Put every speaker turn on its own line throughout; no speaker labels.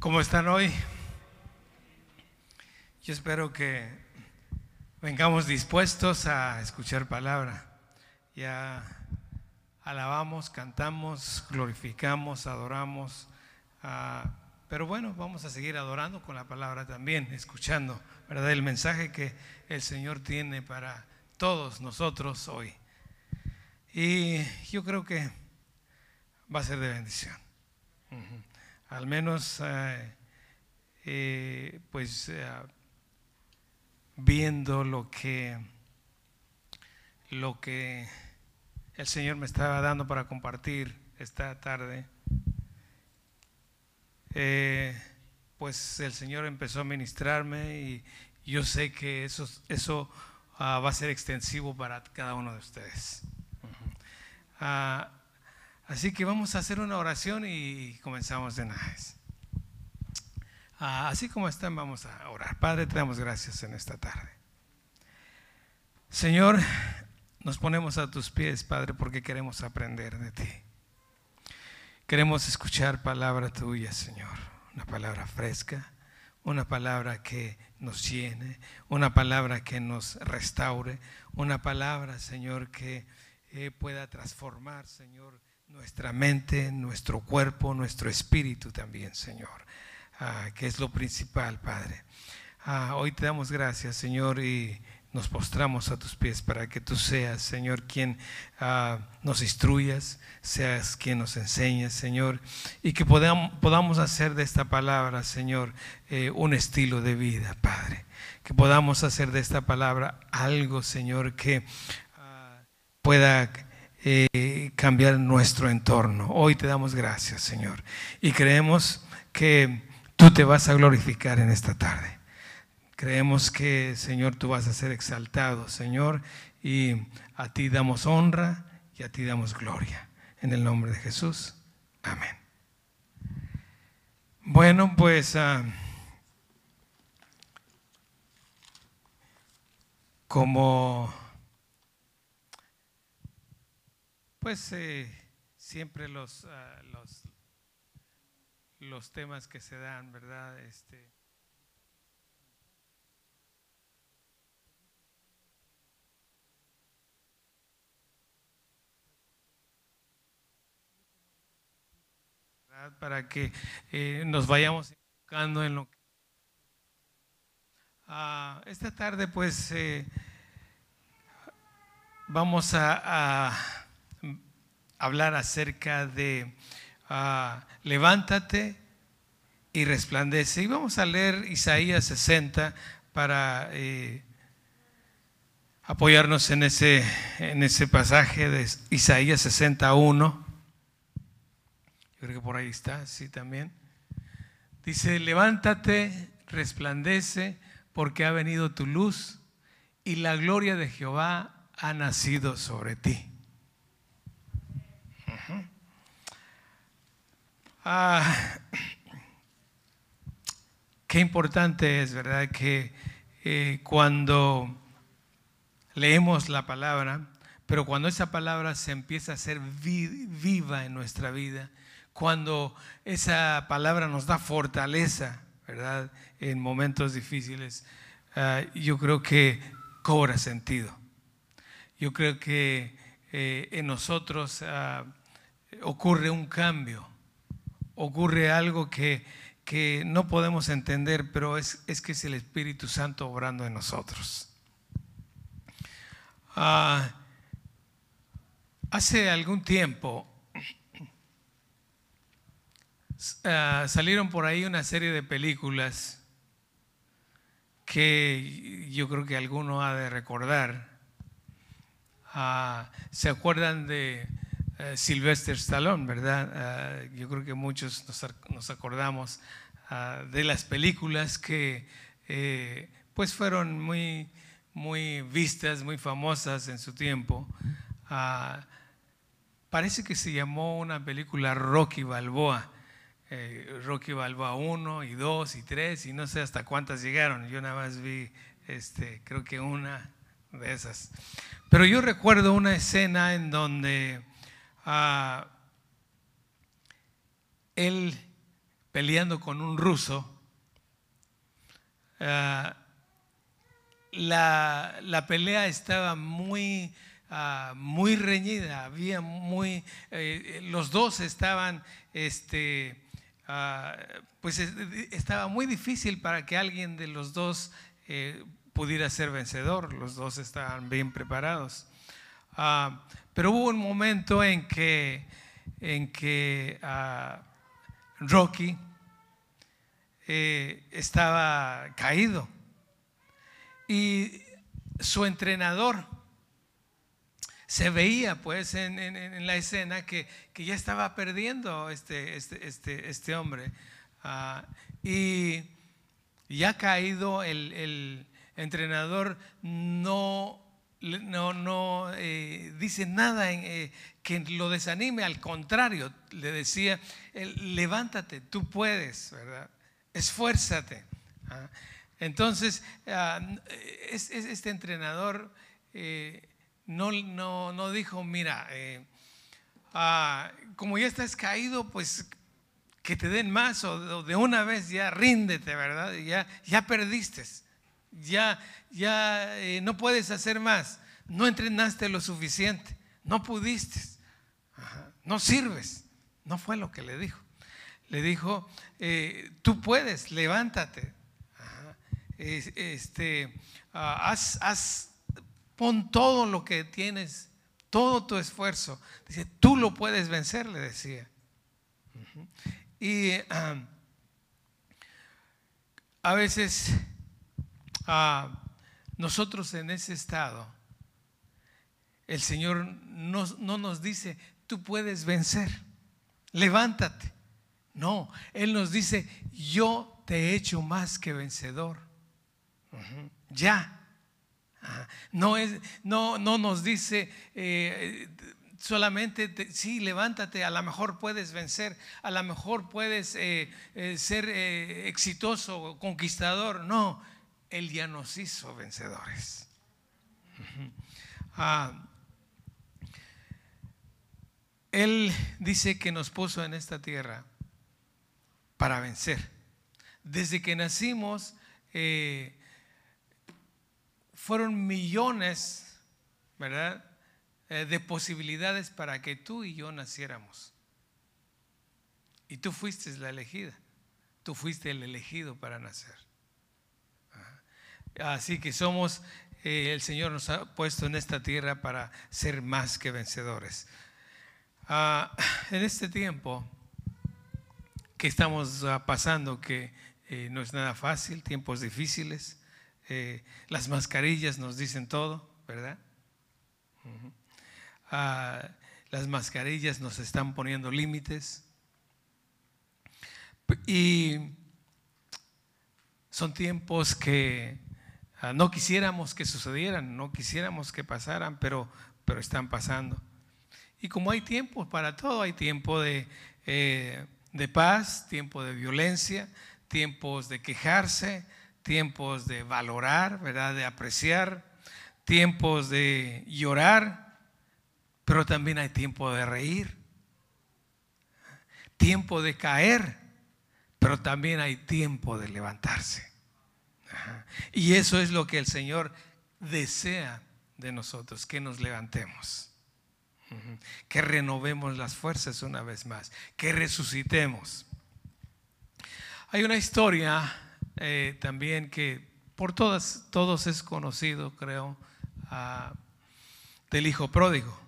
¿Cómo están hoy? Yo espero que vengamos dispuestos a escuchar palabra. Ya alabamos, cantamos, glorificamos, adoramos. ah, pero bueno, vamos a seguir adorando con la palabra también, escuchando, ¿verdad? El mensaje que el Señor tiene para todos nosotros hoy. Y yo creo que va a ser de bendición. Ujú. Al menos, eh, eh, pues, eh, viendo lo que, lo que el Señor me estaba dando para compartir esta tarde, pues el Señor empezó a ministrarme y yo sé que eso, eso ah, va a ser extensivo para cada uno de ustedes. Así que vamos a hacer una oración y comenzamos de vez. Ah, así como están, vamos a orar. Padre, te damos gracias en esta tarde. Señor, nos ponemos a tus pies, Padre, porque queremos aprender de ti. Queremos escuchar palabra tuya, Señor. Una palabra fresca, una palabra que nos llene, una palabra que nos restaure, una palabra, Señor, que eh, pueda transformar, Señor, nuestra mente, nuestro cuerpo, nuestro espíritu también, Señor, Ah, que es lo principal, Padre. Ah, hoy te damos gracias, Señor, y nos postramos a tus pies para que tú seas, Señor, quien ah, nos instruyas, seas quien nos enseñes, Señor, y que podamos, podamos hacer de esta palabra, Señor, eh, un estilo de vida, Padre. Que podamos hacer de esta palabra algo, Señor, que pueda eh, cambiar nuestro entorno. Hoy te damos gracias, Señor, y creemos que tú te vas a glorificar en esta tarde. Creemos que, Señor, tú vas a ser exaltado, Señor, y a ti damos honra y a ti damos gloria. En el nombre de Jesús. Amén. Bueno, pues ah, como pues eh, siempre los, ah, los los temas que se dan, ¿verdad? Este, para que eh, nos vayamos enfocando en lo que... Ah, esta tarde pues eh, vamos a, a hablar acerca de ah, levántate y resplandece. Y vamos a leer Isaías 60 para eh, apoyarnos en ese, en ese pasaje de Isaías 61. Yo creo que por ahí está, sí también. Dice, levántate, resplandece, porque ha venido tu luz y la gloria de Jehová ha nacido sobre ti. Ah, qué importante es, ¿verdad? Que eh, cuando leemos la palabra, pero cuando esa palabra se empieza a ser vi- viva en nuestra vida, cuando esa palabra nos da fortaleza, ¿verdad? En momentos difíciles, ah, yo creo que cobra sentido. Yo creo que eh, en nosotros ah, ocurre un cambio, ocurre algo que, que no podemos entender, pero es, es que es el Espíritu Santo obrando en nosotros. Ah, hace algún tiempo ah, salieron por ahí una serie de películas que yo creo que alguno ha de recordar. Ah, ¿Se acuerdan de eh, Sylvester Stallone, verdad? Ah, yo creo que muchos nos, ac- nos acordamos ah, de las películas que eh, pues fueron muy, muy vistas, muy famosas en su tiempo. Ah, parece que se llamó una película Rocky Balboa. eh, Rocky Balboa 1 y 2 y 3 y no sé hasta cuántas llegaron. Yo nada más vi, este, creo que una de esas. Pero yo recuerdo una escena en donde ah, él peleando con un ruso. Ah, la, pelea estaba muy, ah, muy reñida, había muy, eh, los dos estaban, este, ah, pues estaba muy difícil para que alguien de los dos eh, pudiera ser vencedor, los dos estaban bien preparados. Ah, pero hubo un momento en que, en que Rocky eh, estaba caído y su entrenador se veía pues en, la escena que, ya estaba perdiendo este, este, este, este hombre. Ah, y ya caído el, entrenador no, no, no eh, dice nada eh, que lo desanime, al contrario, le decía, levántate, tú puedes, ¿verdad? Esfuérzate. ¿ah? Entonces, ah, este entrenador eh, no, no, dijo, mira, eh, ah, como ya estás caído, pues que te den más o de una vez ya ríndete, ¿verdad? Ya, ya perdiste, ya, ya eh, no puedes hacer más, no entrenaste lo suficiente, no pudiste, no sirves. No fue lo que le dijo. Le dijo, tú puedes, levántate, este, ah, haz, pon todo lo que tienes, todo tu esfuerzo. Tú lo puedes vencer, le decía. Y a veces ah, nosotros en ese estado, el Señor no, no nos dice, tú puedes vencer, levántate. No, Él nos dice, yo te he hecho más que vencedor. Ya. No, es, no, no nos dice eh, solamente, sí, levántate, a lo mejor puedes vencer, a lo mejor puedes eh, eh, ser exitoso, conquistador. No, Él ya nos hizo vencedores. Ah, él dice que nos puso en esta tierra para vencer. Desde que nacimos, fueron millones, ¿verdad? Eh, de posibilidades para que tú y yo naciéramos. Y tú fuiste la elegida. Tú fuiste el elegido para nacer. Así que somos, eh, el Señor nos ha puesto en esta tierra para ser más que vencedores. Ah, en este tiempo que estamos ah, pasando, que eh, no es nada fácil, tiempos difíciles, eh, las mascarillas nos dicen todo, ¿verdad? Ah, las mascarillas nos están poniendo límites. Y son tiempos que no quisiéramos que sucedieran, no quisiéramos que pasaran, pero, pero están pasando. Y como hay tiempo para todo, hay tiempo de, eh, de paz, tiempo de violencia, tiempos de quejarse, tiempos de valorar, ¿verdad? De apreciar, tiempos de llorar, pero también hay tiempo de reír, tiempo de caer, pero también hay tiempo de levantarse. Y eso es lo que el Señor desea de nosotros, que nos levantemos, que renovemos las fuerzas una vez más, que resucitemos. Hay una historia eh, también que por todas, todos es conocido, creo, del hijo pródigo.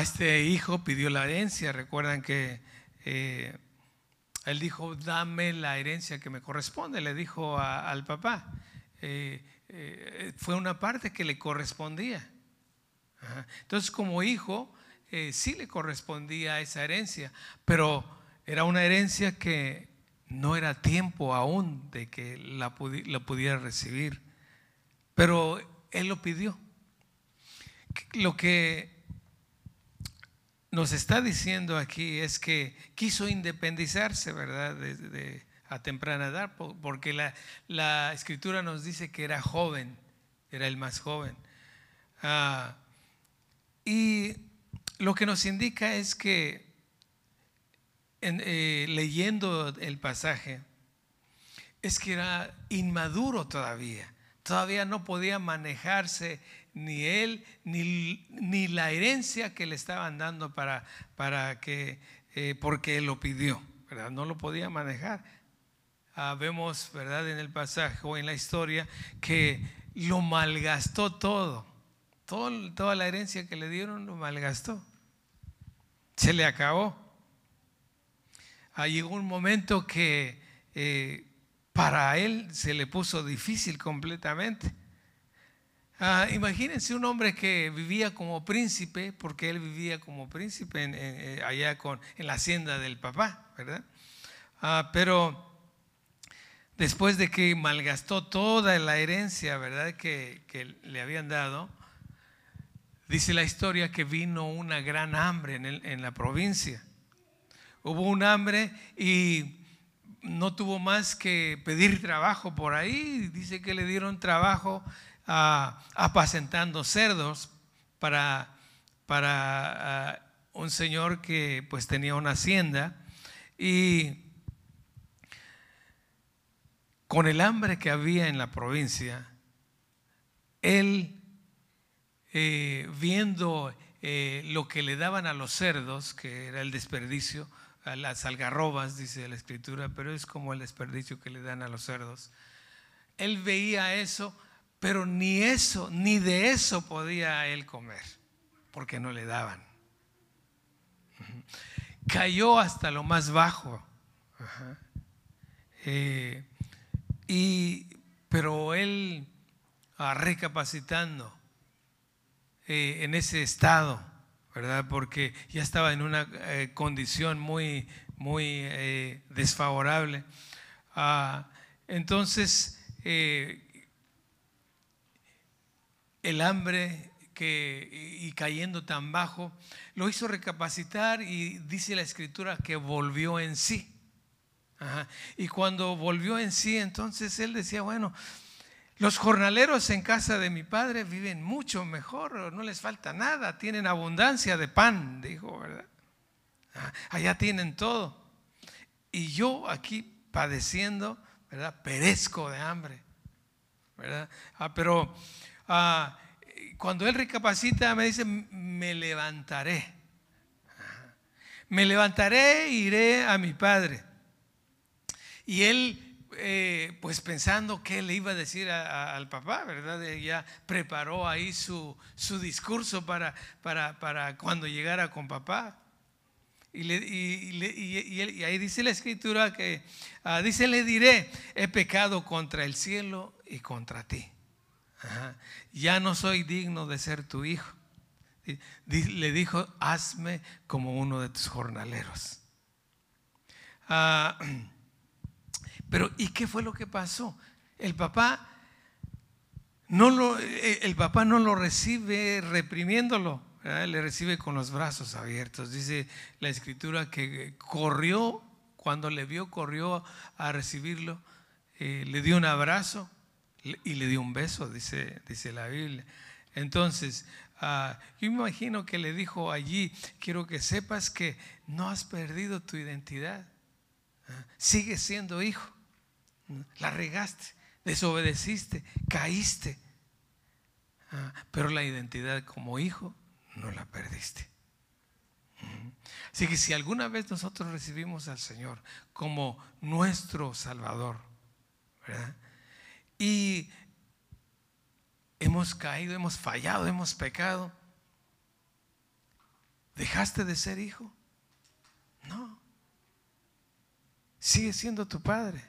este hijo pidió la herencia, recuerdan que eh, él dijo, dame la herencia que me corresponde, le dijo al papá. Eh, fue una parte que le correspondía. Entonces como hijo, sí le correspondía esa herencia, pero era una herencia que no era tiempo aún de que la, pudiera recibir, pero él lo pidió. Lo que nos está diciendo aquí es que quiso independizarse, ¿verdad? De, a temprana edad, porque la, la, escritura nos dice que era joven, era el más joven. Ah, y lo que nos indica es que eh, leyendo el pasaje, es que era inmaduro todavía. Todavía no podía manejarse ni él ni, ni la herencia que le estaban dando para, para que, eh, porque él lo pidió, ¿verdad? No lo podía manejar. Ah, vemos, ¿verdad? En el pasaje o en la historia que lo malgastó todo. todo. Toda la herencia que le dieron lo malgastó. Se le acabó. Ah, llegó un momento que eh, para él se le puso difícil completamente. Ah, imagínense un hombre que vivía como príncipe, porque él vivía como príncipe eh, allá con, en la hacienda del papá, ¿verdad? Ah, pero después de que malgastó toda la herencia, ¿verdad? Que, que, le habían dado, dice la historia que vino una gran hambre en, el, en la provincia. Hubo un hambre y no tuvo más que pedir trabajo por ahí. Dice que le dieron trabajo apacentando cerdos para, para un señor que pues tenía una hacienda y con el hambre que había en la provincia, él eh, viendo eh, lo que le daban a los cerdos, que era el desperdicio, a las algarrobas, dice la escritura, pero es como el desperdicio que le dan a los cerdos. Él veía eso, pero ni eso, ni de eso podía él comer, porque no le daban. Cayó hasta lo más bajo. Eh, y, pero él, ah, recapacitando eh, en ese estado, ¿verdad? Porque ya estaba en una eh, condición muy, muy desfavorable. Ah, entonces, el hambre que, y cayendo tan bajo, lo hizo recapacitar y dice la escritura que volvió en sí. Y cuando volvió en sí, entonces él decía, bueno, los jornaleros en casa de mi padre viven mucho mejor, no les falta nada, tienen abundancia de pan, dijo, ¿verdad? Allá tienen todo. Y yo aquí padeciendo, ¿verdad? Perezco de hambre, ¿verdad? Ah, pero ah, cuando él recapacita, me dice, me levantaré. Me levantaré e iré a mi padre. Y él eh, pues pensando qué le iba a decir al papá, ¿verdad? Ella preparó ahí su, su discurso para, para, para, cuando llegara con papá. Y, ahí dice la escritura que, ah, dice, le diré, he pecado contra el cielo y contra ti. Ya no soy digno de ser tu hijo. Le dijo, hazme como uno de tus jornaleros. Ah, pero ¿y qué fue lo que pasó? El papá no lo, eh, el papá no lo recibe reprimiéndolo, le recibe con los brazos abiertos. Dice la escritura que corrió, cuando le vio, corrió a recibirlo, eh, le dio un abrazo y le dio un beso, dice, dice la Biblia. Entonces, ah, yo imagino que le dijo allí, quiero que sepas que no has perdido tu identidad, ah, sigues siendo hijo. La regaste, desobedeciste, caíste. Ah, pero la identidad como hijo no la perdiste. Así que si alguna vez nosotros recibimos al Señor como nuestro Salvador, Y hemos caído, hemos fallado, hemos pecado, ¿dejaste de ser hijo? No. Sigue siendo tu padre.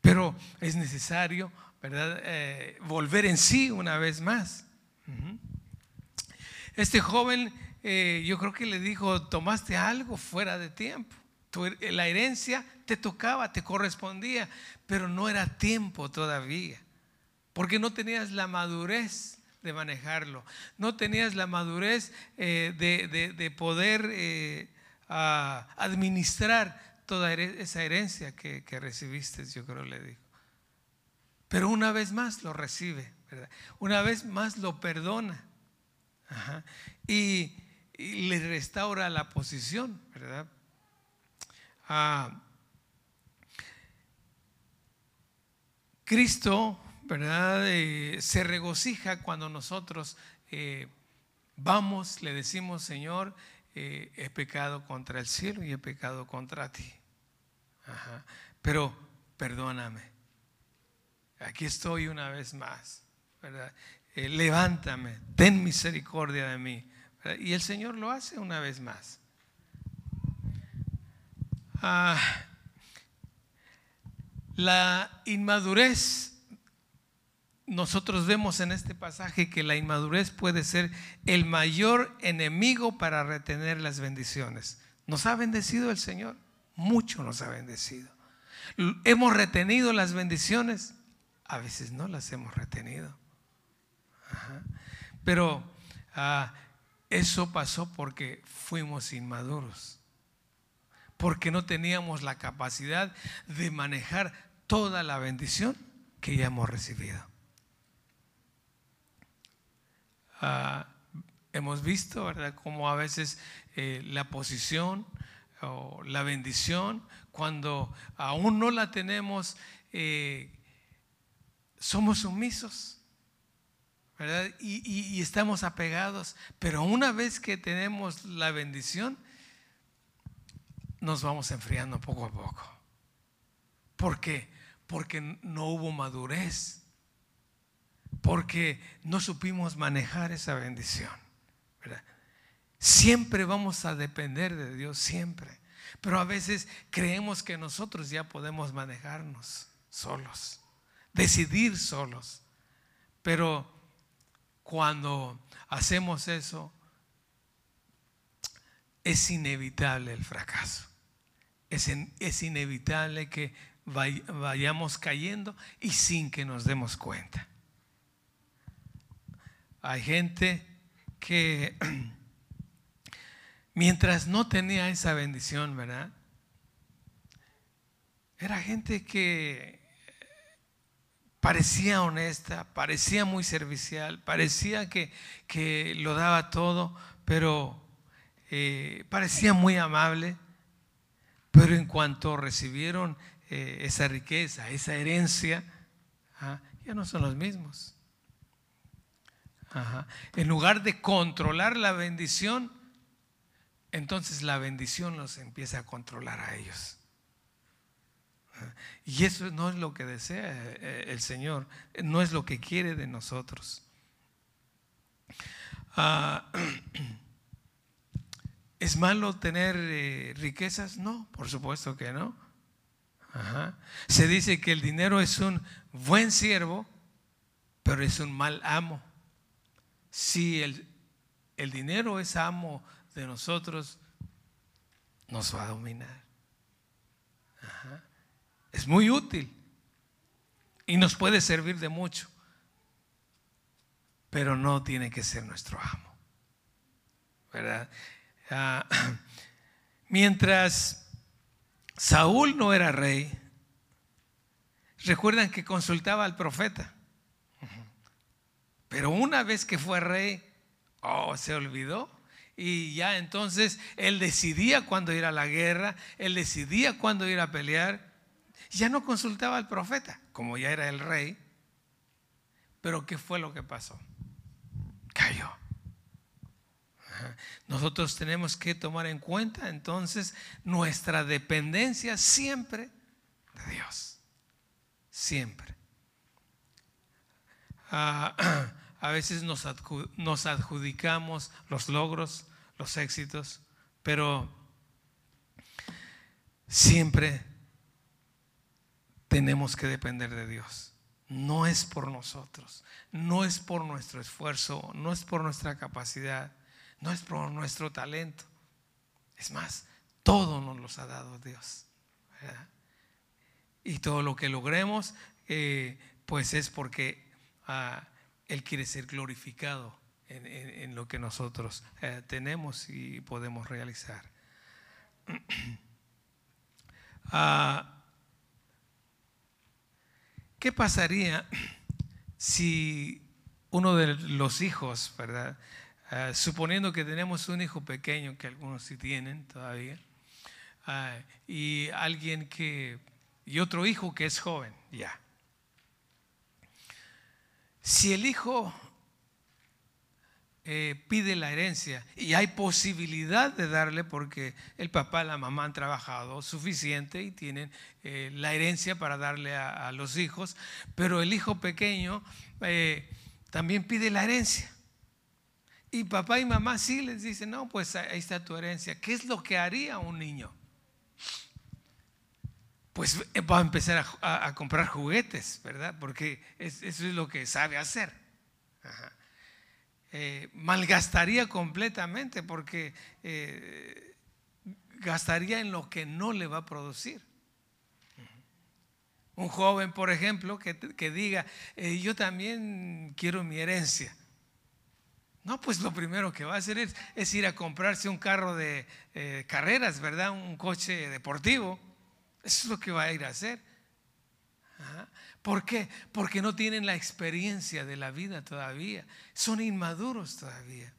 Pero es necesario, ¿verdad? Eh, volver en sí una vez más. Este joven, eh, yo creo que le dijo, tomaste algo fuera de tiempo. La herencia te tocaba, te correspondía, pero no era tiempo todavía, porque no tenías la madurez de manejarlo, no tenías la madurez eh, de, poder administrar toda esa herencia que, recibiste, yo creo le dijo. Pero una vez más lo recibe, ¿verdad? Una vez más lo perdona. Y, y le restaura la posición, ¿verdad? Ah, Cristo, ¿verdad? Eh, se regocija cuando nosotros eh, vamos, le decimos, Señor, eh, he pecado contra el cielo y he pecado contra ti. Pero perdóname. Aquí estoy una vez más. levántame, ten misericordia de mí. Y el Señor lo hace una vez más. Ah, la inmadurez, nosotros vemos en este pasaje que la inmadurez puede ser el mayor enemigo para retener las bendiciones. Nos ha bendecido el Señor, mucho nos ha bendecido. Hemos retenido las bendiciones, a veces no las hemos retenido. Pero ah, eso pasó porque fuimos inmaduros, porque no teníamos la capacidad de manejar toda la bendición que ya hemos recibido. Ah, hemos visto, ¿verdad?, cómo a veces eh, la posición o la bendición, cuando aún no la tenemos, eh, somos sumisos. Y, estamos apegados. Pero una vez que tenemos la bendición, nos vamos enfriando poco a poco. ¿Por qué? Porque no hubo madurez. Porque no supimos manejar esa bendición. Siempre vamos a depender de Dios, siempre. Pero a veces creemos que nosotros ya podemos manejarnos solos, decidir solos. Pero cuando hacemos eso, es inevitable el fracaso. Es, inevitable que vayamos cayendo y sin que nos demos cuenta. Hay gente que mientras no tenía esa bendición, ¿verdad? Era gente que parecía honesta, parecía muy servicial, parecía que, lo daba todo, pero eh, parecía muy amable. Pero en cuanto recibieron eh, esa riqueza, esa herencia, ah, ya no son los mismos. En lugar de controlar la bendición, entonces la bendición los empieza a controlar a ellos. Y eso no es lo que desea eh, el Señor, no es lo que quiere de nosotros. Ah, ¿Es malo tener eh, riquezas? No, por supuesto que no. Se dice que el dinero es un buen siervo, pero es un mal amo. Si el, el dinero es amo de nosotros, nos va a dominar. Es muy útil y nos puede servir de mucho, pero no tiene que ser nuestro amo. ¿Verdad? Ah, mientras Saúl no era rey, recuerdan que consultaba al profeta. Pero una vez que fue rey, oh, se olvidó. Y ya entonces él decidía cuándo ir a la guerra, él decidía cuándo ir a pelear ya no consultaba al profeta, como ya era el rey. Pero ¿qué fue lo que pasó? Cayó. Nosotros tenemos que tomar en cuenta entonces nuestra dependencia siempre de Dios. Siempre. Ah, a veces nos, nos adjudicamos los logros, los éxitos, pero siempre tenemos que depender de Dios. No es por nosotros, no es por nuestro esfuerzo, no es por nuestra capacidad, no es por nuestro talento. Es más, todo nos los ha dado Dios. Y todo lo que logremos, eh, pues es porque ah, Él quiere ser glorificado en, lo que nosotros eh, tenemos y podemos realizar. Ah, ¿Qué pasaría si uno de los hijos, ¿verdad? Ah, suponiendo que tenemos un hijo pequeño, que algunos sí tienen todavía, ah, y alguien que, y otro hijo que es joven, ya. Si el hijo eh, pide la herencia y hay posibilidad de darle porque el papá y la mamá han trabajado suficiente y tienen eh, la herencia para darle a, los hijos, pero el hijo pequeño eh, también pide la herencia. Y papá y mamá sí les dicen, no, pues ahí está tu herencia. ¿Qué es lo que haría un niño? Pues va a empezar a, comprar juguetes, ¿verdad? Porque eso es lo que sabe hacer. Eh, malgastaría completamente porque eh, gastaría en lo que no le va a producir. Un joven, por ejemplo, que, diga, eh, yo también quiero mi herencia. No, pues lo primero que va a hacer es, ir a comprarse un carro de carreras, ¿verdad? Un coche deportivo. Eso es lo que va a ir a hacer. ¿Por qué? Porque no tienen la experiencia de la vida todavía. Son inmaduros todavía.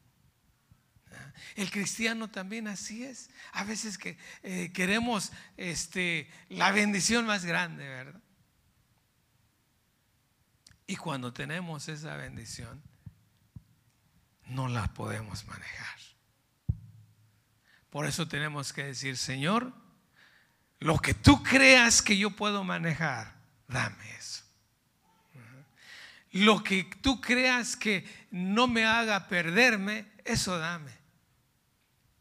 El cristiano también así es. A veces que eh, queremos este, la bendición más grande, ¿verdad? Y cuando tenemos esa bendición, no la podemos manejar. Por eso tenemos que decir, Señor, lo que tú creas que yo puedo manejar, dame eso. Lo que tú creas que no me haga perderme, eso dame.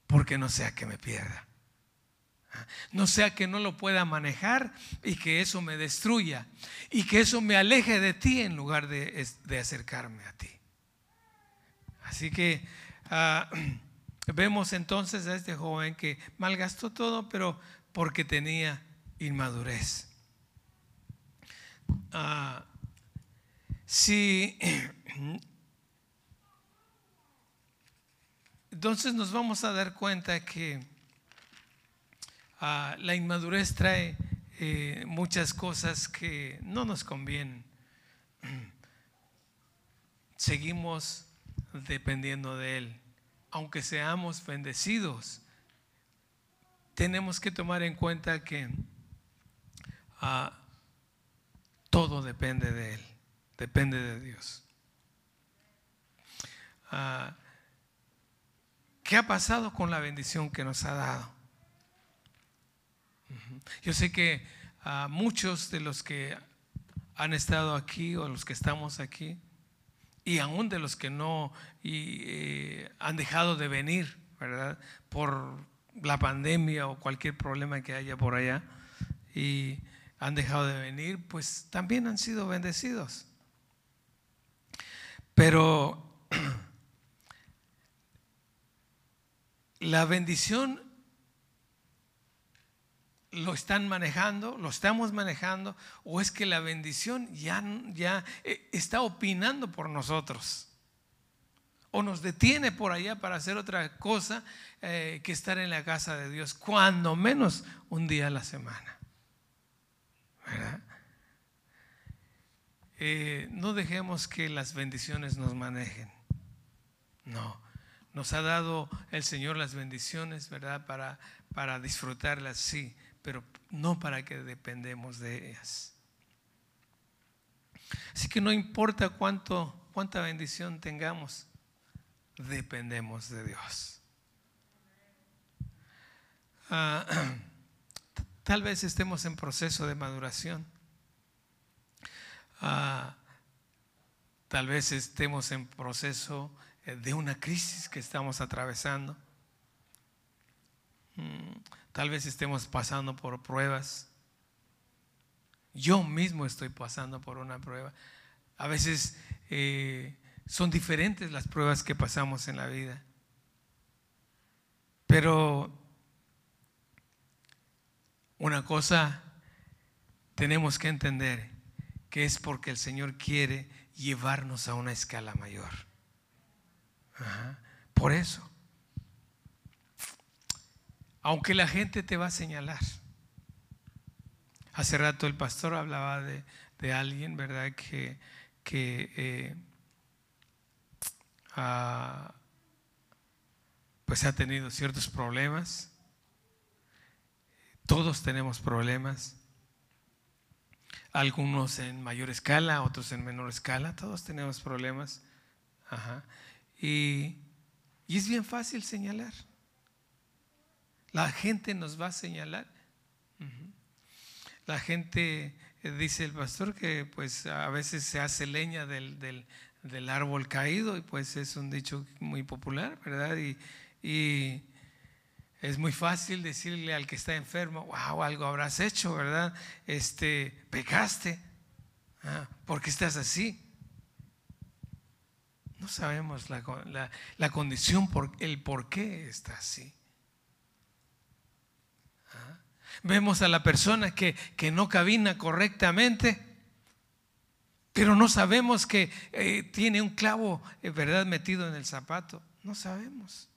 Porque no sea que me pierda. No sea que no lo pueda manejar y que eso me destruya. Y que eso me aleje de ti en lugar de, acercarme a ti. Así que ah, vemos entonces a este joven que malgastó todo, pero porque tenía inmadurez. Ah, si entonces nos vamos a dar cuenta que ah, la inmadurez trae eh, muchas cosas que no nos convienen. Seguimos dependiendo de Él. Aunque seamos bendecidos, tenemos que tomar en cuenta que ah, todo depende de Él, depende de Dios. Ah, ¿Qué ha pasado con la bendición que nos ha dado? Yo sé que a muchos de los que han estado aquí o los que estamos aquí, y aún de los que no y, eh, han dejado de venir, ¿verdad? Por la pandemia o cualquier problema que haya por allá, y han dejado de venir, pues también han sido bendecidos. Pero la bendición lo están manejando, lo estamos manejando, o es que la bendición ya, ya eh, está opinando por nosotros, o nos detiene por allá para hacer otra cosa eh, que estar en la casa de Dios, cuando menos un día a la semana. Eh, no dejemos que las bendiciones nos manejen. No, nos ha dado el Señor las bendiciones, ¿verdad? Para, para disfrutarlas, sí, pero no para que dependemos de ellas. Así que no importa cuánto, cuánta bendición tengamos, dependemos de Dios. Ah, Tal vez estemos en proceso de maduración. Ah, tal vez estemos en proceso eh, de una crisis que estamos atravesando. Mm, tal vez estemos pasando por pruebas. Yo mismo estoy pasando por una prueba. A veces eh, son diferentes las pruebas que pasamos en la vida. Pero una cosa tenemos que entender, que es porque el Señor quiere llevarnos a una escala mayor. Por eso. Aunque la gente te va a señalar. Hace rato el pastor hablaba de, alguien, ¿verdad? Que, que eh, ah, pues ha tenido ciertos problemas. Todos tenemos problemas. Algunos en mayor escala, otros en menor escala. Todos tenemos problemas. Y, y es bien fácil señalar. La gente nos va a señalar. La gente, eh, dice el pastor, que pues a veces se hace leña del, del, árbol caído y pues es un dicho muy popular, ¿verdad? Y, y, es muy fácil decirle al que está enfermo, wow, algo habrás hecho, ¿verdad? Este, pecaste, ah, ¿por qué estás así? No sabemos la, la, la condición, por, el por qué está así. Vemos a la persona que, no cabina correctamente, pero no sabemos que eh, tiene un clavo, eh, ¿verdad?, metido en el zapato. No sabemos.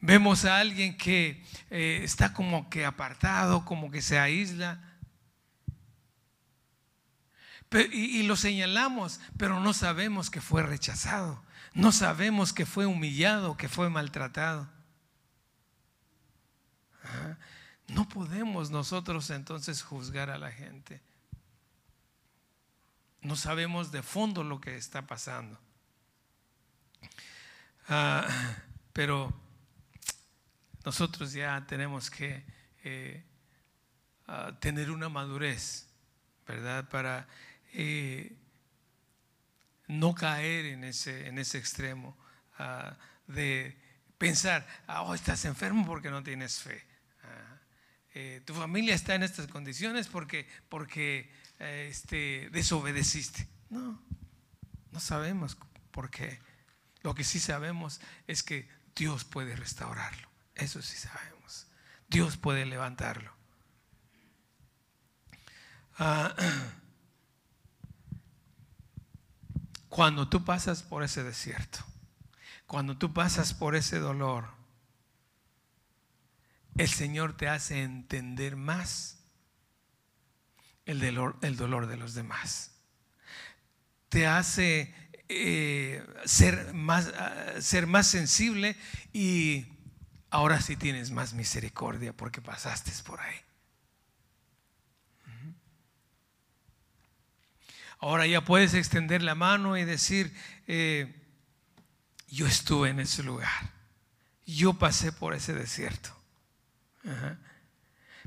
Vemos a alguien que eh, está como que apartado, como que se aísla. y, lo señalamos, pero no sabemos que fue rechazado. No sabemos que fue humillado, que fue maltratado. No podemos nosotros entonces juzgar a la gente. No sabemos de fondo lo que está pasando. Ah, pero nosotros ya tenemos que eh, ah, tener una madurez, ¿verdad? Para eh, no caer en ese, en ese extremo ah, de pensar, oh, estás enfermo porque no tienes fe. Eh, tu familia está en estas condiciones porque, porque eh, este, desobedeciste. No, no sabemos por qué. Lo que sí sabemos es que Dios puede restaurarlo. Eso sí sabemos. Dios puede levantarlo. Ah, cuando tú pasas por ese desierto, cuando tú pasas por ese dolor, el Señor te hace entender más el dolor, el dolor de los demás. Te hace eh, ser, más, ah, ser más sensible y ahora sí tienes más misericordia porque pasaste por ahí. Ahora ya puedes extender la mano y decir, eh, yo estuve en ese lugar, yo pasé por ese desierto.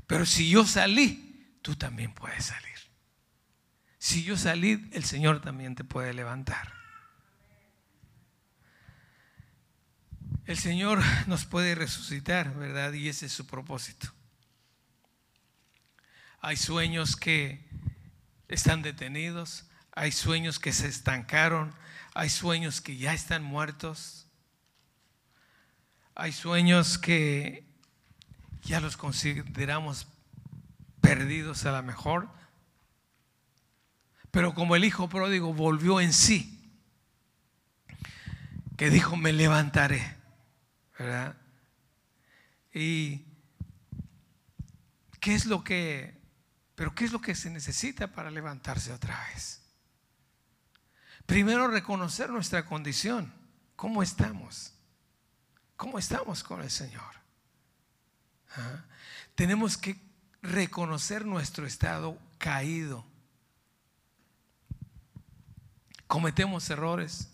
Pero si yo salí, tú también puedes salir. Si yo salí, el Señor también te puede levantar. El Señor nos puede resucitar, ¿verdad? Y ese es su propósito. Hay sueños que están detenidos, hay sueños que se estancaron, hay sueños que ya están muertos, hay sueños que ya los consideramos perdidos a lo mejor. Pero como el hijo pródigo volvió en sí, que dijo, me levantaré, ¿verdad? Y ¿qué es lo que, pero qué es lo que se necesita para levantarse otra vez? Primero reconocer nuestra condición, cómo estamos, cómo estamos con el Señor. Tenemos que reconocer nuestro estado caído. Cometemos errores.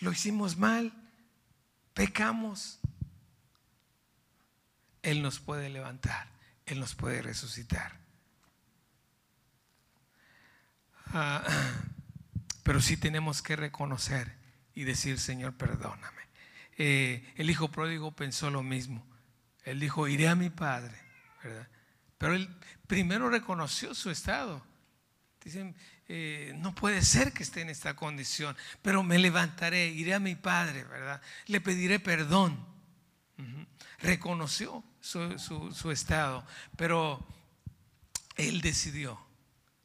Lo hicimos mal. Pecamos. Él nos puede levantar. Él nos puede resucitar. Ah, pero sí tenemos que reconocer y decir, Señor, perdóname. Eh, el hijo pródigo pensó lo mismo. Él dijo, iré a mi padre, ¿verdad? Pero él primero reconoció su estado. Dicen, eh, no puede ser que esté en esta condición, pero me levantaré, iré a mi padre, ¿verdad? Le pediré perdón. Reconoció su, estado, pero él decidió,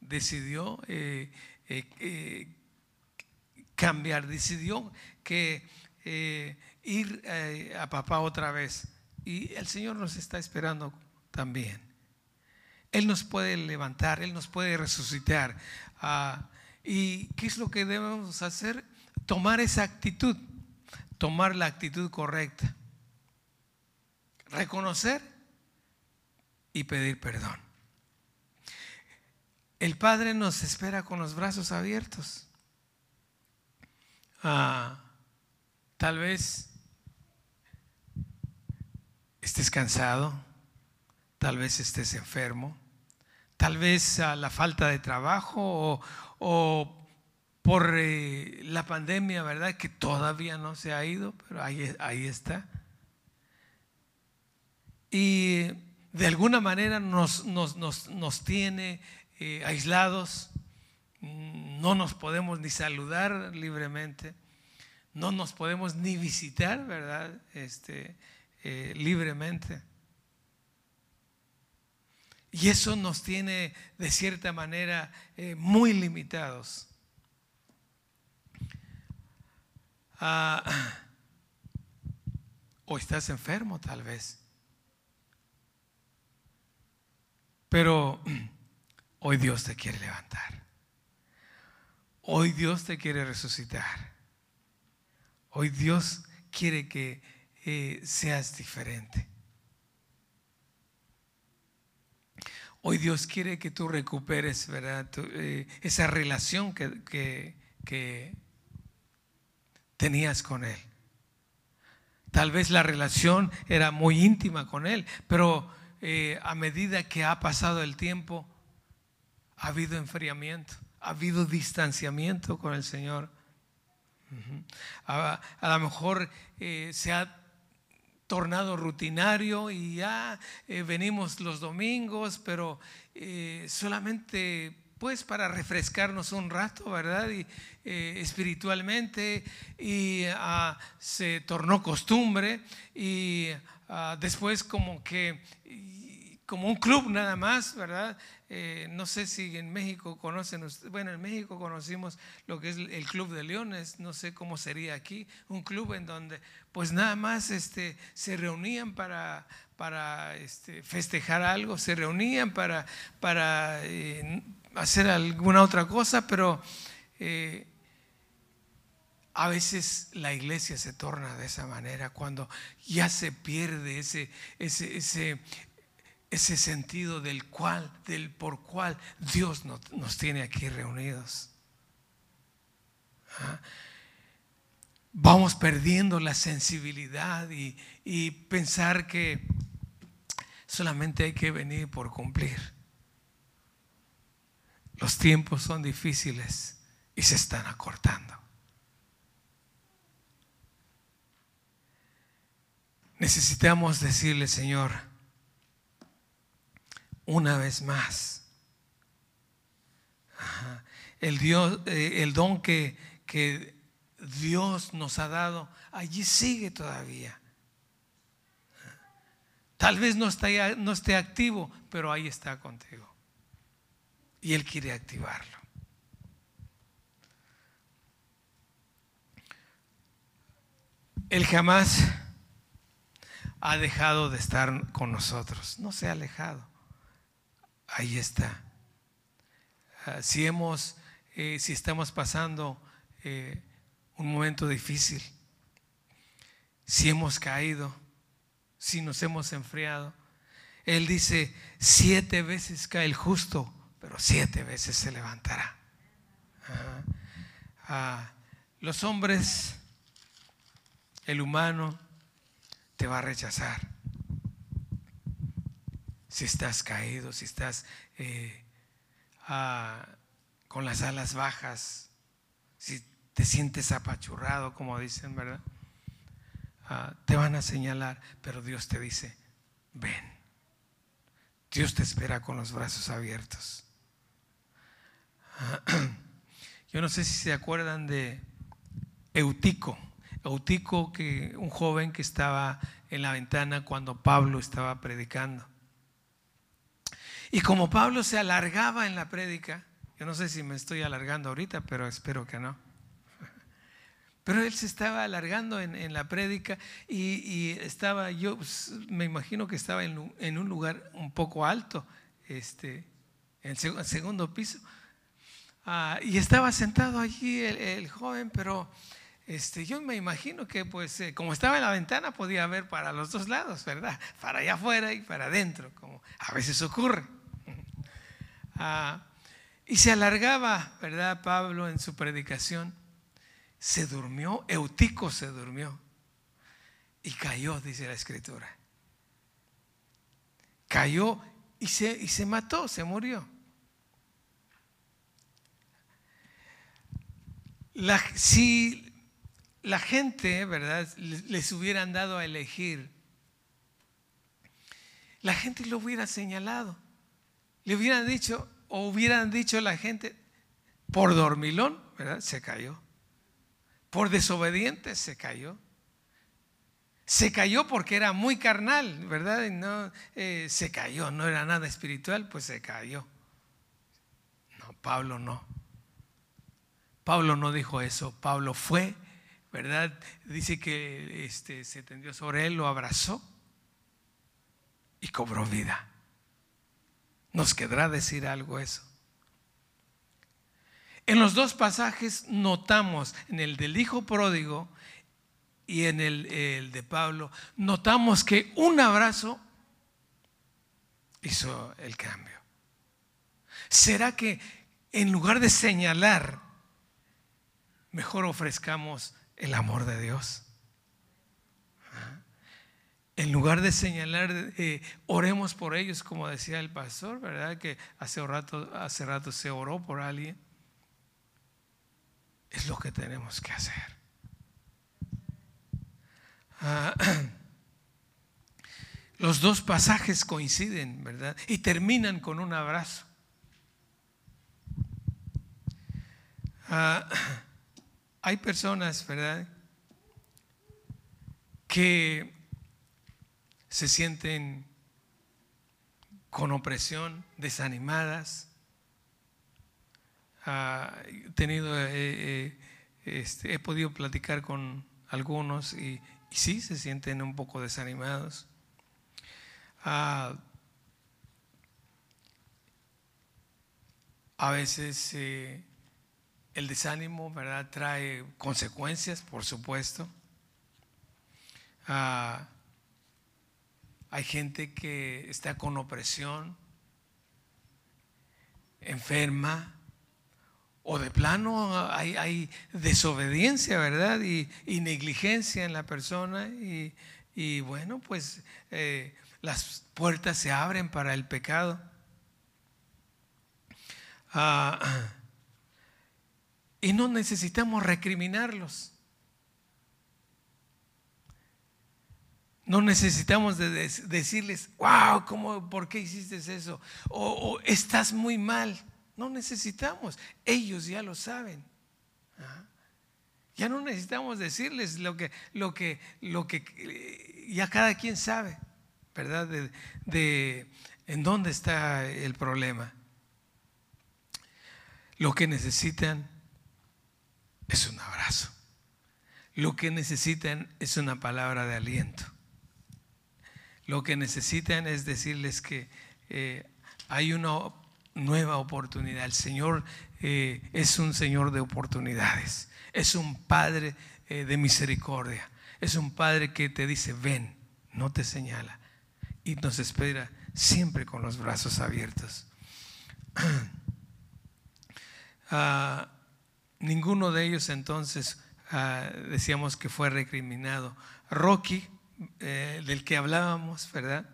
decidió eh, eh, cambiar, decidió que ir a papá otra vez y el Señor nos está esperando también. Él nos puede levantar, Él nos puede resucitar. Ah, ¿Y qué es lo que debemos hacer? Tomar esa actitud, tomar la actitud correcta. Reconocer y pedir perdón. El Padre nos espera con los brazos abiertos. Ah, tal vez estés cansado, tal vez estés enfermo, tal vez a la falta de trabajo o, por eh, la pandemia, ¿verdad? Que todavía no se ha ido, pero ahí, ahí está. Y de alguna manera nos, nos, nos tiene eh, aislados, no nos podemos ni saludar libremente, no nos podemos ni visitar, ¿verdad? Este, eh, libremente. Y eso nos tiene de cierta manera eh, muy limitados. Ah, o estás enfermo tal vez. Pero Hoy Dios te quiere levantar. Hoy Dios te quiere resucitar. Hoy Dios quiere que eh, seas diferente. Hoy Dios quiere que tú recuperes, ¿verdad? Eh, esa relación que, que tenías con Él. Tal vez la relación era muy íntima con Él, pero eh, a medida que ha pasado el tiempo, ha habido enfriamiento, ha habido distanciamiento con el Señor. a, lo mejor eh, se ha tornado rutinario y ya eh, venimos los domingos, pero eh, solamente pues para refrescarnos un rato, ¿verdad? Y espiritualmente y ah, se tornó costumbre y ah, después como que como un club nada más, ¿verdad? Eh, no sé si en México conocen, bueno, en México conocimos lo que es el Club de Leones, no sé cómo sería aquí, un club en donde pues nada más este, se reunían para, para este, festejar algo, se reunían para, para eh, hacer alguna otra cosa, pero eh, a veces la iglesia se torna de esa manera cuando ya se pierde ese, ese, ese, ese sentido del cual, del por cual Dios nos, tiene aquí reunidos. ¿Ah? Vamos perdiendo la sensibilidad y, y pensar que solamente hay que venir por cumplir. Los tiempos son difíciles y se están acortando. Necesitamos decirle, Señor, una vez más. El, Dios, eh, el don que, que Dios nos ha dado, allí sigue todavía. Tal vez no, está, no esté activo, pero ahí está contigo. Y Él quiere activarlo. Él jamás ha dejado de estar con nosotros. No se ha alejado ahí está. Ah, si hemos, eh, si estamos pasando eh, un momento difícil, si hemos caído, si nos hemos enfriado, Él dice, siete veces cae el justo, pero siete veces se levantará. Ah, los hombres, el humano, te va a rechazar si estás caído, si estás eh, ah, con las alas bajas, si te sientes apachurrado, como dicen, ¿verdad? Ah, te van a señalar, pero Dios te dice, ven. Dios te espera con los brazos abiertos. yo no sé si se acuerdan de Eutico. Eutico, que un joven que estaba en la ventana cuando Pablo estaba predicando. Y como Pablo se alargaba en la prédica, yo no sé si me estoy alargando ahorita, pero espero que no. Pero él se estaba alargando en, la prédica y, estaba, yo pues, me imagino que estaba en, un lugar un poco alto, este, en el segundo piso. Ah, y estaba sentado allí el, joven, pero este, yo me imagino que pues eh, como estaba en la ventana podía ver para los dos lados, ¿verdad? Para allá afuera y para adentro, como a veces ocurre. Y se alargaba, ¿verdad? Pablo en su predicación. Se durmió, Eutico se durmió y cayó, dice la escritura. Cayó y se, y se mató, se murió. si la gente, ¿verdad?, les hubieran dado a elegir, la gente lo hubiera señalado. Le hubieran dicho, o hubieran dicho la gente, por dormilón, ¿verdad? Se cayó. Por desobediente se cayó. Se cayó porque era muy carnal, ¿verdad? Y no, eh, se cayó, no era nada espiritual, pues se cayó. No, Pablo no. Pablo no dijo eso. Pablo fue, ¿verdad? Dice que este, se tendió sobre él, lo abrazó y cobró vida. ¿Nos quedará decir algo eso? En los dos pasajes notamos, en el del hijo pródigo y en el, el de Pablo, notamos que un abrazo hizo el cambio. ¿Será que en lugar de señalar, mejor ofrezcamos el amor de Dios? En lugar de señalar, eh, oremos por ellos, como decía el pastor, ¿verdad? Que hace rato, hace rato se oró por alguien. Es lo que tenemos que hacer. Ah, los dos pasajes coinciden, ¿verdad? Y terminan con un abrazo. Ah, hay personas, ¿verdad? Que se sienten con opresión, desanimadas. he tenido, eh, eh, este, he podido platicar con algunos y, sí se sienten un poco desanimados. a veces eh, el desánimo ¿verdad? trae consecuencias, por supuesto. Hay gente que está con opresión, enferma, o de plano hay, desobediencia, ¿verdad? Y, negligencia en la persona. Y, bueno, pues eh, las puertas se abren para el pecado. Ah, y no necesitamos recriminarlos. No necesitamos decirles, wow, ¿cómo, ¿por qué hiciste eso? O, estás muy mal. No necesitamos. Ellos ya lo saben. Ya no necesitamos decirles lo que, lo que, lo que eh, ya cada quien sabe, ¿verdad? de en dónde está el problema. Lo que necesitan es un abrazo. Lo que necesitan es una palabra de aliento. Lo que necesitan es decirles que eh, hay una nueva oportunidad. El Señor eh, es un Señor de oportunidades. Es un Padre eh, de misericordia. Es un Padre que te dice, ven, no te señala. Y nos espera siempre con los brazos abiertos. Ah, ninguno de ellos entonces ah, decíamos que fue recriminado. Rocky eh, del que hablábamos, ¿verdad?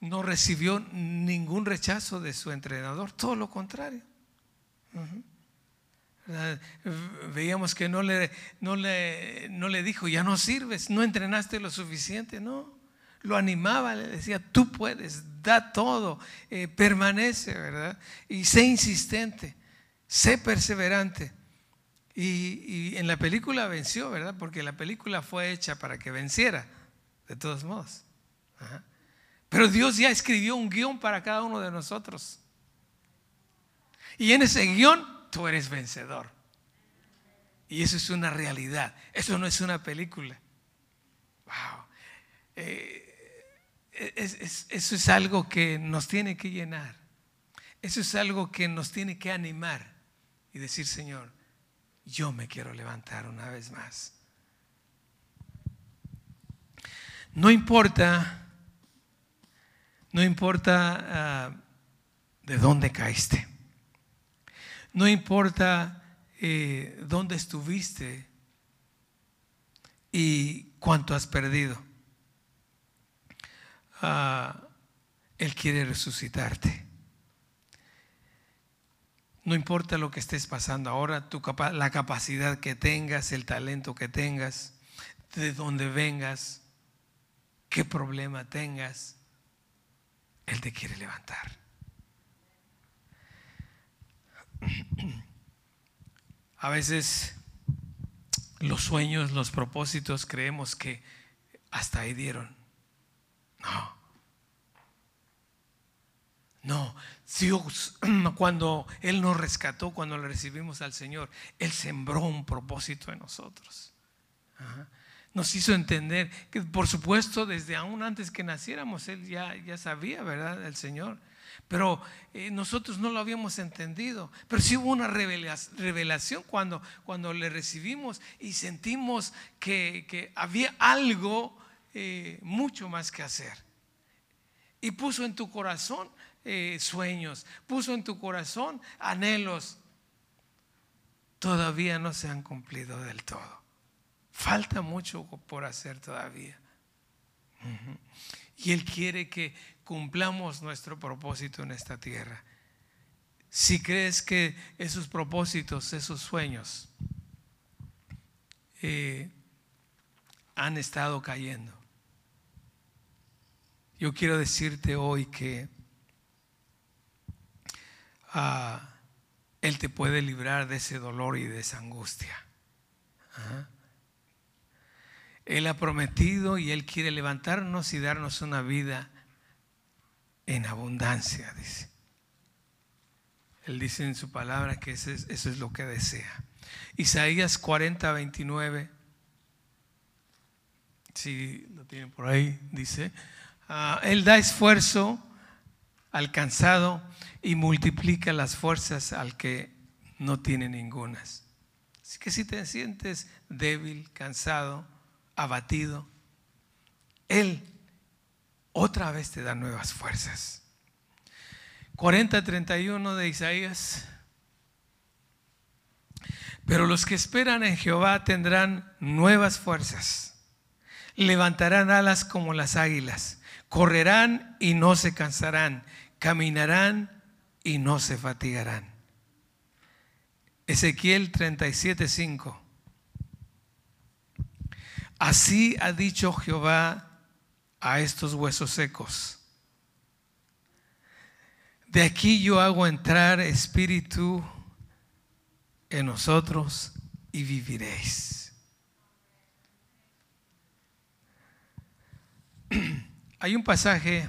No recibió ningún rechazo de su entrenador, todo lo contrario. Veíamos que no le, no, le, no le dijo, ya no sirves, no entrenaste lo suficiente, no. Lo animaba, le decía, tú puedes, da todo, eh, permanece, ¿verdad? Y sé insistente, sé perseverante. Y, en la película venció, ¿verdad? Porque la película fue hecha para que venciera, de todos modos. Pero Dios ya escribió un guion para cada uno de nosotros. Y en ese guion tú eres vencedor. Y eso es una realidad. Eso no es una película. Wow. Eh, eso es algo que nos tiene que llenar. Eso es algo que nos tiene que animar y decir, Señor, yo me quiero levantar una vez más. No importa, no importa ah, de dónde caíste, no importa eh, dónde estuviste y cuánto has perdido. Ah, él quiere resucitarte. No importa lo que estés pasando ahora, la capacidad que tengas, el talento que tengas, de dónde vengas, qué problema tengas, Él te quiere levantar. A veces los sueños, los propósitos, creemos que hasta ahí dieron. No. No, Dios, cuando Él nos rescató, cuando le recibimos al Señor, Él sembró un propósito en nosotros. Nos hizo entender que, por supuesto, desde aún antes que naciéramos, Él ya, ya sabía, ¿verdad? El Señor. Pero eh, nosotros no lo habíamos entendido. Pero sí hubo una revelación cuando, cuando le recibimos y sentimos que, había algo eh, mucho más que hacer. Y puso en tu corazón eh, sueños, puso en tu corazón anhelos, todavía no se han cumplido del todo. Falta mucho por hacer todavía. Y Él quiere que cumplamos nuestro propósito en esta tierra. Si crees que esos propósitos, esos sueños eh, han estado cayendo, yo quiero decirte hoy que él te puede librar de ese dolor y de esa angustia. Él ha prometido y Él quiere levantarnos y darnos una vida en abundancia, dice. Él dice en su palabra que eso es, lo que desea. Isaías 40, 29. Si lo tienen por ahí, dice. Ah, él da esfuerzo al cansado y multiplica las fuerzas al que no tiene ningunas. Así que si te sientes débil, cansado, abatido, Él otra vez te da nuevas fuerzas. 40-31 de Isaías. Pero los que esperan en Jehová tendrán nuevas fuerzas. Levantarán alas como las águilas. Correrán y no se cansarán. Caminarán y no se fatigarán. Ezequiel 37:5. Así ha dicho Jehová a estos huesos secos. De aquí yo hago entrar espíritu en nosotros y viviréis. Hay un pasaje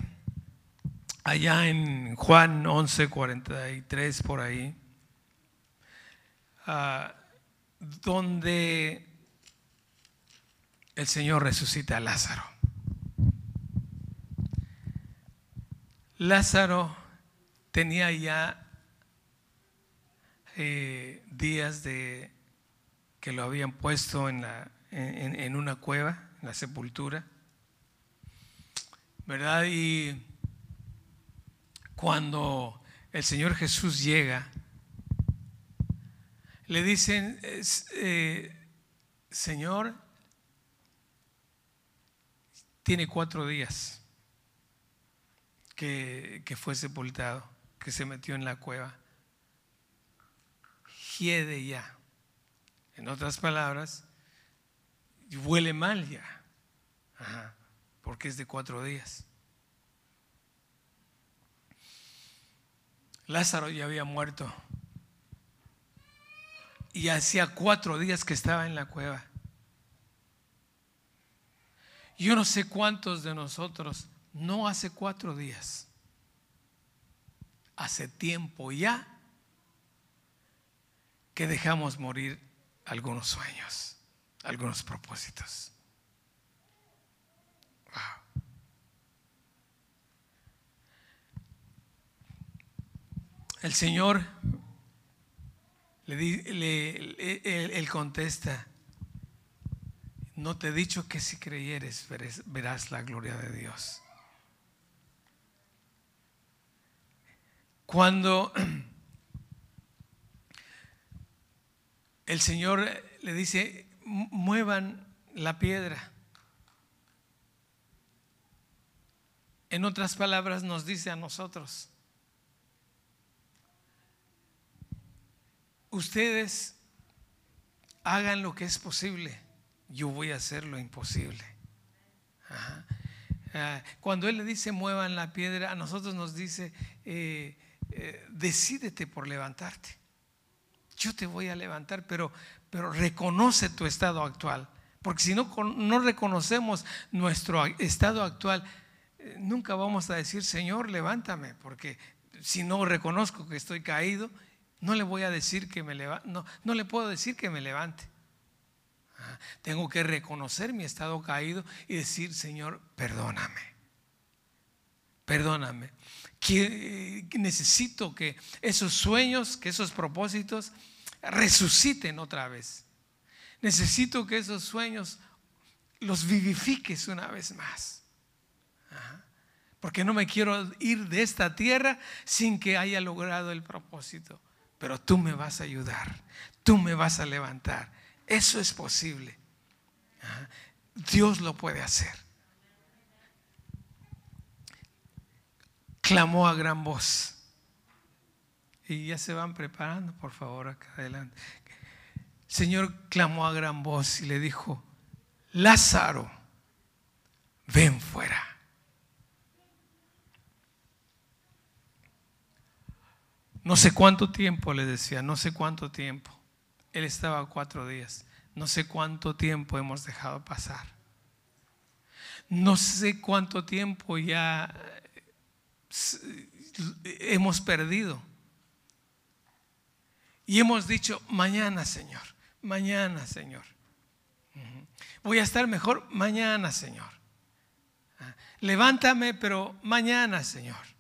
allá en Juan 11, 43 por ahí, ah, donde el Señor resucita a Lázaro. Lázaro tenía ya eh, días de que lo habían puesto en, la, en una cueva, en la sepultura, ¿verdad? Y cuando el Señor Jesús llega, le dicen, eh, Señor, tiene cuatro días que, fue sepultado, que se metió en la cueva. Hiede ya. En otras palabras, huele mal ya. porque es de cuatro días. Lázaro ya había muerto. Y hacía cuatro días que estaba en la cueva. Yo no sé cuántos de nosotros, no hace cuatro días, hace tiempo ya que dejamos morir algunos sueños, algunos propósitos. El Señor le, le, contesta, no te he dicho que si creyeres verás la gloria de Dios. Cuando el Señor le dice, muevan la piedra. En otras palabras nos dice a nosotros, ustedes hagan lo que es posible, yo voy a hacer lo imposible. Ah, cuando Él le dice muevan la piedra, a nosotros nos dice, eh, eh, decídete por levantarte. Yo te voy a levantar, pero, pero reconoce tu estado actual. Porque si no, no reconocemos nuestro estado actual, eh, nunca vamos a decir, Señor, levántame, porque si no reconozco que estoy caído, no le voy a decir que me levante, no, no le puedo decir que me levante. Ah, tengo que reconocer mi estado caído y decir, Señor, perdóname. Perdóname necesito que esos sueños, que esos propósitos resuciten otra vez. Necesito que esos sueños los vivifiques una vez más. Porque no me quiero ir de esta tierra sin que haya logrado el propósito. Pero tú me vas a ayudar, tú me vas a levantar. Eso es posible. Dios lo puede hacer. clamó a gran voz. Y ya se van preparando, por favor, acá adelante. Señor clamó a gran voz y le dijo, Lázaro, ven fuera. No sé cuánto tiempo le decía, no sé cuánto tiempo. Él estaba cuatro días. No sé cuánto tiempo hemos dejado pasar. No sé cuánto tiempo ya hemos perdido. Y hemos dicho, mañana, Señor, mañana, Señor. Voy a estar mejor mañana, Señor. Ah, levántame, pero mañana, Señor.